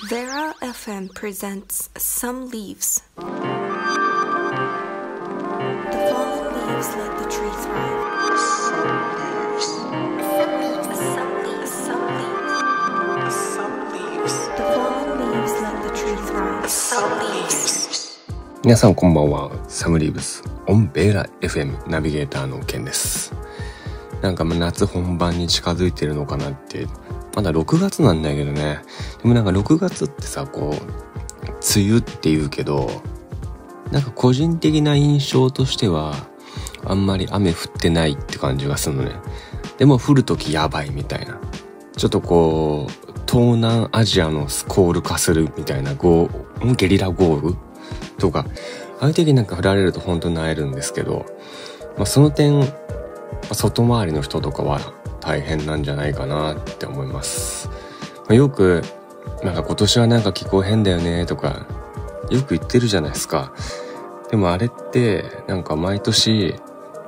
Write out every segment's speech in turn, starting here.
Vera FM presents Some Leaves. The fallen leaves let the tree thrive. Some leaves. Some leaves. Some leaves. Some leaves. The fallen leaves let the tree thrive. Some leaves. 皆さんこんばんは。サムリーブス、オンベーラ FM ナビゲーターのケンです。なんか夏本番に近づいてるのかなって、まだ6月なんだけどね。でもなんか6月ってさ、こう、梅雨って言うけど、なんか個人的な印象としては、あんまり雨降ってないって感じがするのね。でも降るときやばいみたいな。ちょっとこう、東南アジアのスコール化するみたいなゲリラ豪雨？とか、ああいう時なんか降られると本当に萎えるんですけど、まあその点、外回りの人とかは大変なんじゃないかなって思います。まよく、なんか今年はなんか気候変だよねとか、よく言ってるじゃないですか。でもあれって、なんか毎年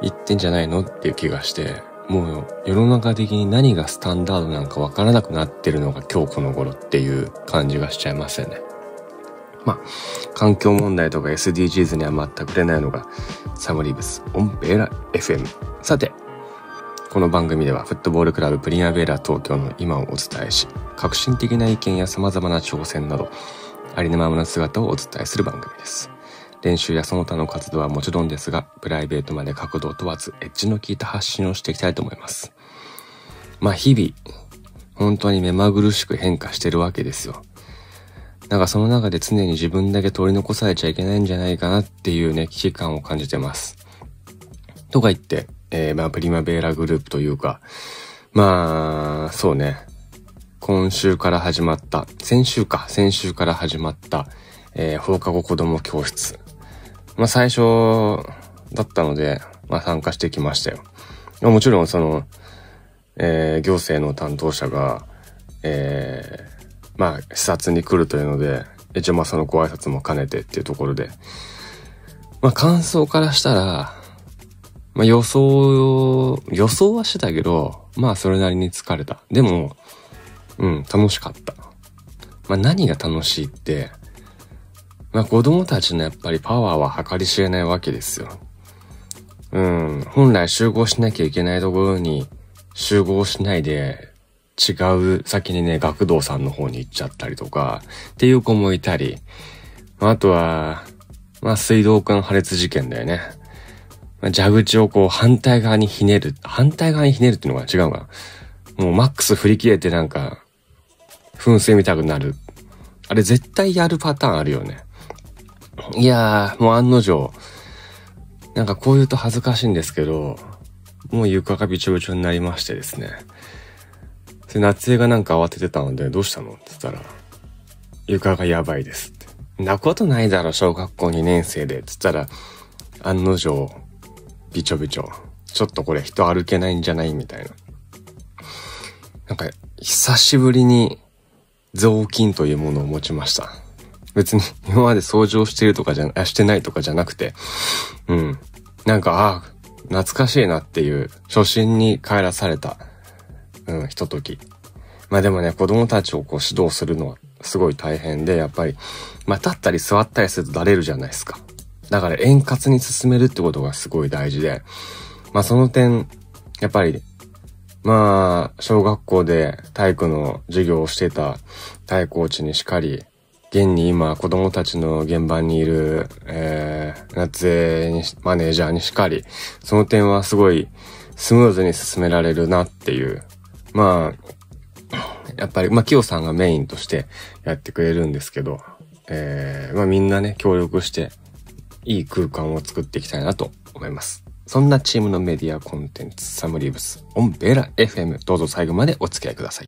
言ってんじゃないのっていう気がして、もう世の中的に何がスタンダードなんかわからなくなってるのが今日この頃っていう感じがしちゃいますよね。まあ、環境問題とか SDGs には全く触れないのがサムリーブスオンベーラ FM。さて、この番組ではフットボールクラブプリンアベーラ東京の今をお伝えし、革新的な意見や様々な挑戦など、ありのままの姿をお伝えする番組です。練習やその他の活動はもちろんですが、プライベートまで角度を問わず、エッジの効いた発信をしていきたいと思います。まあ日々、本当に目まぐるしく変化してるわけですよ。なんかその中で常に自分だけ取り残されちゃいけないんじゃないかなっていうね、危機感を感じてます。とか言って、えー、まあプリマベーラグループというか、まあ、そうね。今週から始まった、先週か、先週から始まった、えー放課後子供教室。まあ最初だったので、まあ参加してきましたよ。もちろんその、えー行政の担当者が、えーまあ視察に来るというので、一応まあそのご挨拶も兼ねてっていうところで、まあ感想からしたら、まあ予想、予想はしてたけど、まあそれなりに疲れた。でも、うん、楽しかった。まあ何が楽しいって、まあ子供たちのやっぱりパワーは計り知れないわけですよ。うん、本来集合しなきゃいけないところに集合しないで、違う先にね、学童さんの方に行っちゃったりとか、っていう子もいたり、まああとは、まあ水道管破裂事件だよね。蛇口をこう反対側にひねる。反対側にひねるっていうのが違うか。もうマックス振り切れてなんか、噴水見たくなる。あれ絶対やるパターンあるよね。いやー、もう案の定、なんかこう言うと恥ずかしいんですけど、もう床がびちょびちょになりましてですね。で、夏江がなんか慌ててたので、どうしたの？って言ったら、床がやばいですって。なことないだろ、小学校2年生で。って言ったら、案の定、びちょびちょ。ちょっとこれ人歩けないんじゃないみたいな。なんか、久しぶりに雑巾というものを持ちました。別に今まで掃除をしてるとかじゃ、してないとかじゃなくて、うん。なんか、ああ、懐かしいなっていう、初心に帰らされた、うん、ひととき。まあでもね、子供たちをこう指導するのはすごい大変で、やっぱり、まあ立ったり座ったりするとだれるじゃないですか。だから円滑に進めるってことがすごい大事で、まあその点、やっぱり、まあ、小学校で体育の授業をしてた体コーチにしかり、現に今子供たちの現場にいる、えー、夏江にマネージャーにしかり、その点はすごいスムーズに進められるなっていう。まあ、やっぱり、まあ、キヨさんがメインとしてやってくれるんですけど、えー、まあみんなね、協力して、いい空間を作っていきたいなと思います。そんなチームのメディアコンテンツ、サムリーブス、オンベラ FM、どうぞ最後までお付き合いください。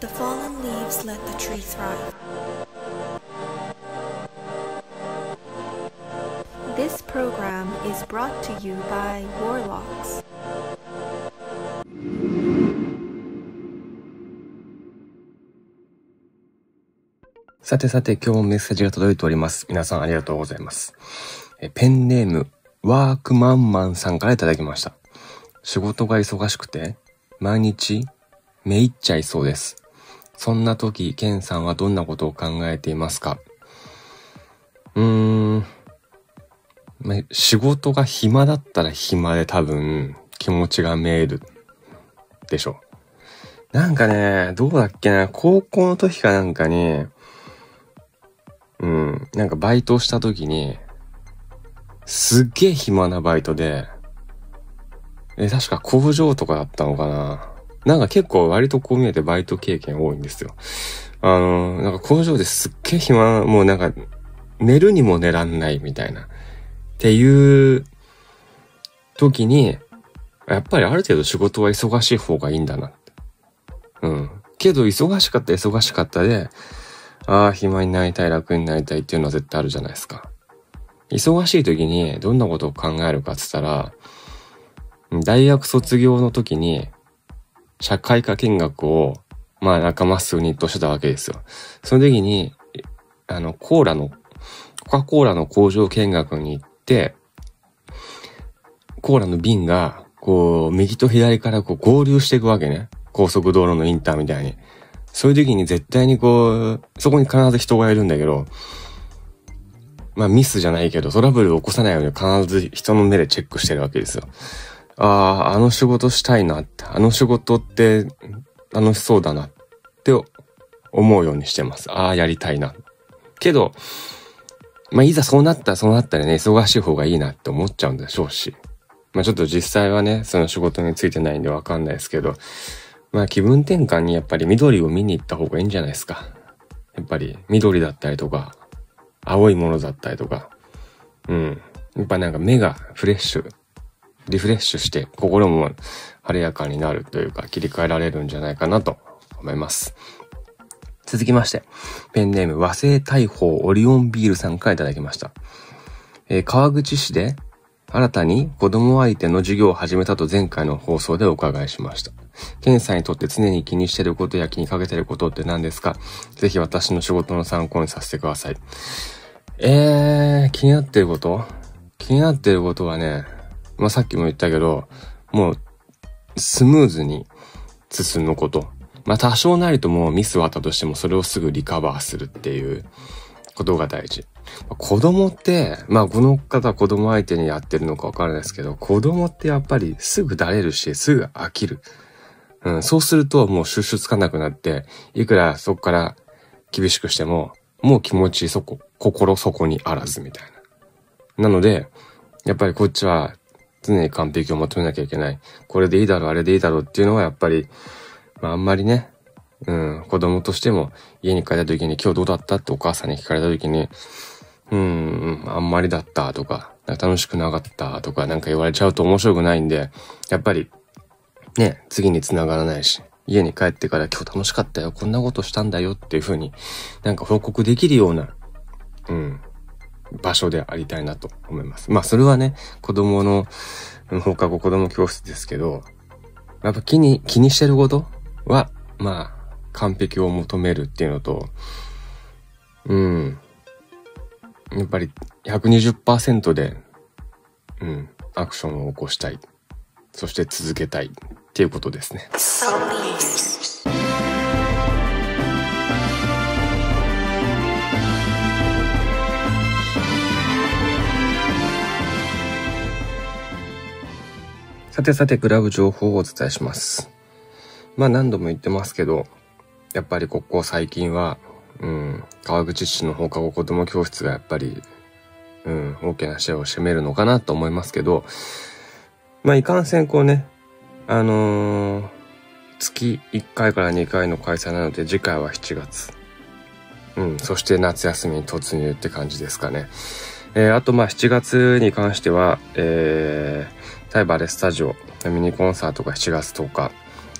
The fallen leaves let the tree thrive. This program is brought to you by Warlocks. さてさて、今日もメッセージが届いております。皆さんありがとうございます。えペンネーム、ワークマンマンさんからいただきました。仕事が忙しくて、毎日めいっちゃいそうです。そんな時、ケンさんはどんなことを考えていますか？うーん。ま仕事が暇だったら暇で多分気持ちが見えるでしょう。なんかね、どうだっけな、高校の時かなんかに、うん、なんかバイトした時に、すっげえ暇なバイトで、え、確か工場とかだったのかな。なんか結構割とこう見えてバイト経験多いんですよ。あの、なんか工場ですっげえ暇、もうなんか寝るにも寝らんないみたいな。っていう時に、やっぱりある程度仕事は忙しい方がいいんだなって。うん。けど忙しかった忙しかったで、ああ、暇になりたい、楽になりたいっていうのは絶対あるじゃないですか。忙しい時にどんなことを考えるかって言ったら、大学卒業の時に社会科見学を、まあ仲間数にとしてたわけですよ。その時に、あの、コーラの、コカ・コーラの工場見学に行って、コーラの瓶が、こう、右と左からこう合流していくわけね。高速道路のインターみたいに。そういう時に絶対にこう、そこに必ず人がいるんだけど、まあミスじゃないけど、トラブルを起こさないように必ず人の目でチェックしてるわけですよ。ああ、あの仕事したいなって、あの仕事って楽しそうだなって思うようにしてます。ああ、やりたいな。けど、まあいざそうなったらそうなったらね、忙しい方がいいなって思っちゃうんでしょうし。まあちょっと実際はね、その仕事についてないんでわかんないですけど、まあ気分転換にやっぱり緑を見に行った方がいいんじゃないですか。やっぱり緑だったりとか、青いものだったりとか、うん。やっぱなんか目がフレッシュ、リフレッシュして心も晴れやかになるというか切り替えられるんじゃないかなと思います。続きまして、ペンネーム和製大砲オリオンビールさんからいただきました。えー、川口市で新たに子供相手の授業を始めたと前回の放送でお伺いしました。ケンさんにとって常に気にしてることや気にかけてることって何ですか？ぜひ私の仕事の参考にさせてください。えー、気になってること？気になってることはね、まあ、さっきも言ったけど、もう、スムーズに進むこと。まあ、多少なりともミスはあったとしても、それをすぐリカバーするっていうことが大事。子供って、まあ、この方子供相手にやってるのかわからないですけど、子供ってやっぱりすぐだれるし、すぐ飽きる。うん、そうするともう収集つかなくなって、いくらそこから厳しくしても、もう気持ちそこ、心そこにあらずみたいな。なので、やっぱりこっちは常に完璧を求めなきゃいけない。これでいいだろう、あれでいいだろうっていうのはやっぱり、まああんまりね、うん、子供としても家に帰った時に今日どうだったってお母さんに聞かれた時に、うん、あんまりだったとか、か楽しくなかったとかなんか言われちゃうと面白くないんで、やっぱり、ね、次に繋がらないし、家に帰ってから今日楽しかったよ、こんなことしたんだよっていう風になんか報告できるような、うん、場所でありたいなと思います。まあそれはね、子供の放課後子供教室ですけど、やっぱ気に、気にしてることは、まあ、完璧を求めるっていうのと、うん。やっぱり120%で、うん、アクションを起こしたい。そして続けたいっていうことですね。さてさて、クラブ情報をお伝えします。まあ何度も言ってますけど、やっぱりここ最近は、うん、川口市の放課後子供教室がやっぱり、うん、大きなシェアを占めるのかなと思いますけど、まあいかんせんこうね、あのー、月1回から2回の開催なので次回は7月。うん、そして夏休みに突入って感じですかね。えー、あとまあ7月に関しては、えー、タイバレスタジオミニコンサートが7月10日、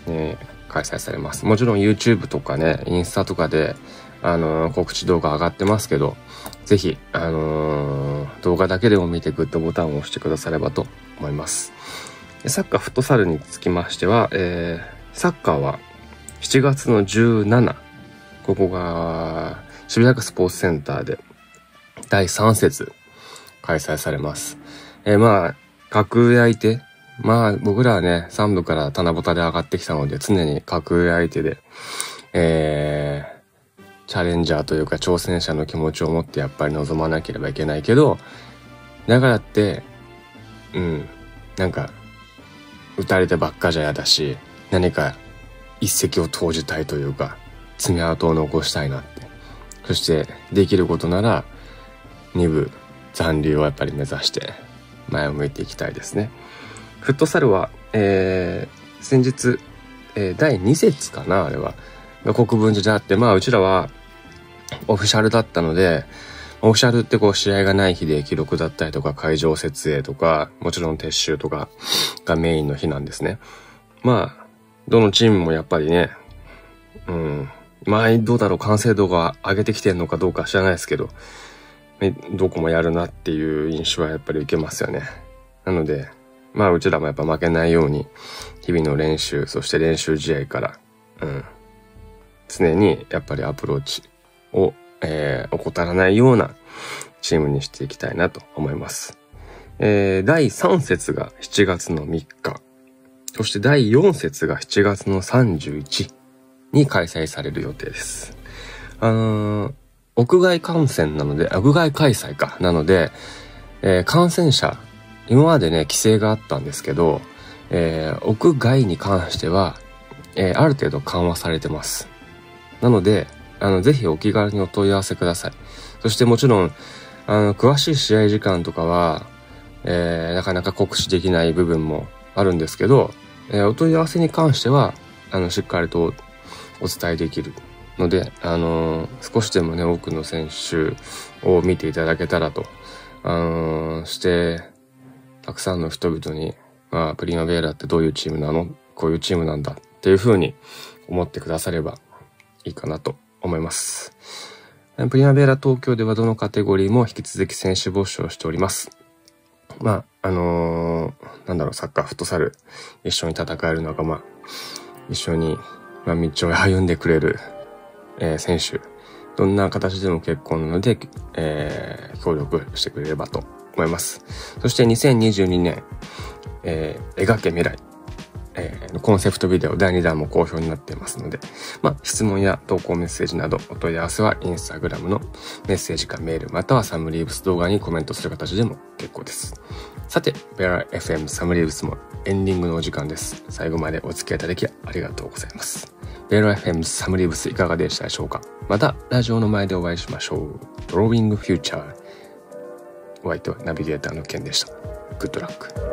えー、開催されます。もちろん YouTube とかね、インスタとかで、あのー、告知動画上がってますけど、ぜひ、あのー、動画だけでも見てグッドボタンを押してくださればと思います。サッカーフットサルにつきましては、えー、サッカーは7月の17、ここが渋谷区スポーツセンターで第3節開催されます。えー、まあ、格上相手まあ僕らはね、3部から棚ぼたで上がってきたので常に格上相手で、えー、チャレンジャーというか挑戦者の気持ちを持ってやっぱり臨まなければいけないけど、だからって、うん、なんか、打たれてばっかじゃ嫌だし、何か一石を投じたいというか、爪痕を残したいなって。そして、できることなら、2部残留をやっぱり目指して前を向いていきたいですね。フットサルは、えー、先日、えー、第2節かな、あれは。国分寺であって、まあうちらはオフィシャルだったので、オフィシャルってこう試合がない日で記録だったりとか会場設営とか、もちろん撤収とかがメインの日なんですね。まあ、どのチームもやっぱりね、うん、まあどうだろう、完成度が上げてきてんのかどうか知らないですけど、どこもやるなっていう印象はやっぱり受けますよね。なので、まあうちらもやっぱ負けないように、日々の練習、そして練習試合から、うん、常にやっぱりアプローチを、えー、怠らないようなチームにしていきたいなと思います。えー、第3節が7月の3日、そして第4節が7月の31に開催される予定です。あのー、屋外観戦なので、屋外開催か。なので、えー、感染者、今までね、規制があったんですけど、えー、屋外に関しては、えー、ある程度緩和されてます。なので、あの、ぜひお気軽にお問い合わせください。そしてもちろん、あの、詳しい試合時間とかは、えー、なかなか酷使できない部分もあるんですけど、えー、お問い合わせに関しては、あの、しっかりとお伝えできるので、あのー、少しでもね、多くの選手を見ていただけたらと、あのー、して、たくさんの人々に、まあ、プリマベーラってどういうチームなの？こういうチームなんだっていうふうに思ってくださればいいかなと思います。プリマベーラ東京ではどのカテゴリーも引き続き選手募集をしております。まあ、あのー、なんだろう、サッカー、フットサル、一緒に戦える仲間、一緒に、まあ、道を歩んでくれるえー、選手、どんな形でも結構なので、えー、協力してくれればと思います。そして2022年、えー、描け未来、えー、コンセプトビデオ第2弾も好評になっていますので、まあ、質問や投稿メッセージなどお問い合わせはインスタグラムのメッセージかメールまたはサムリーブス動画にコメントする形でも結構です。さて、ベラ FM サムリーブスもエンディングのお時間です。最後までお付き合いいただきありがとうございます。ベロ FM サムリーブスいかがでしたでしょうか？またラジオの前でお会いしましょう。ドローイングフューチャー。お相手はナビゲーターのケンでした。グッドラック。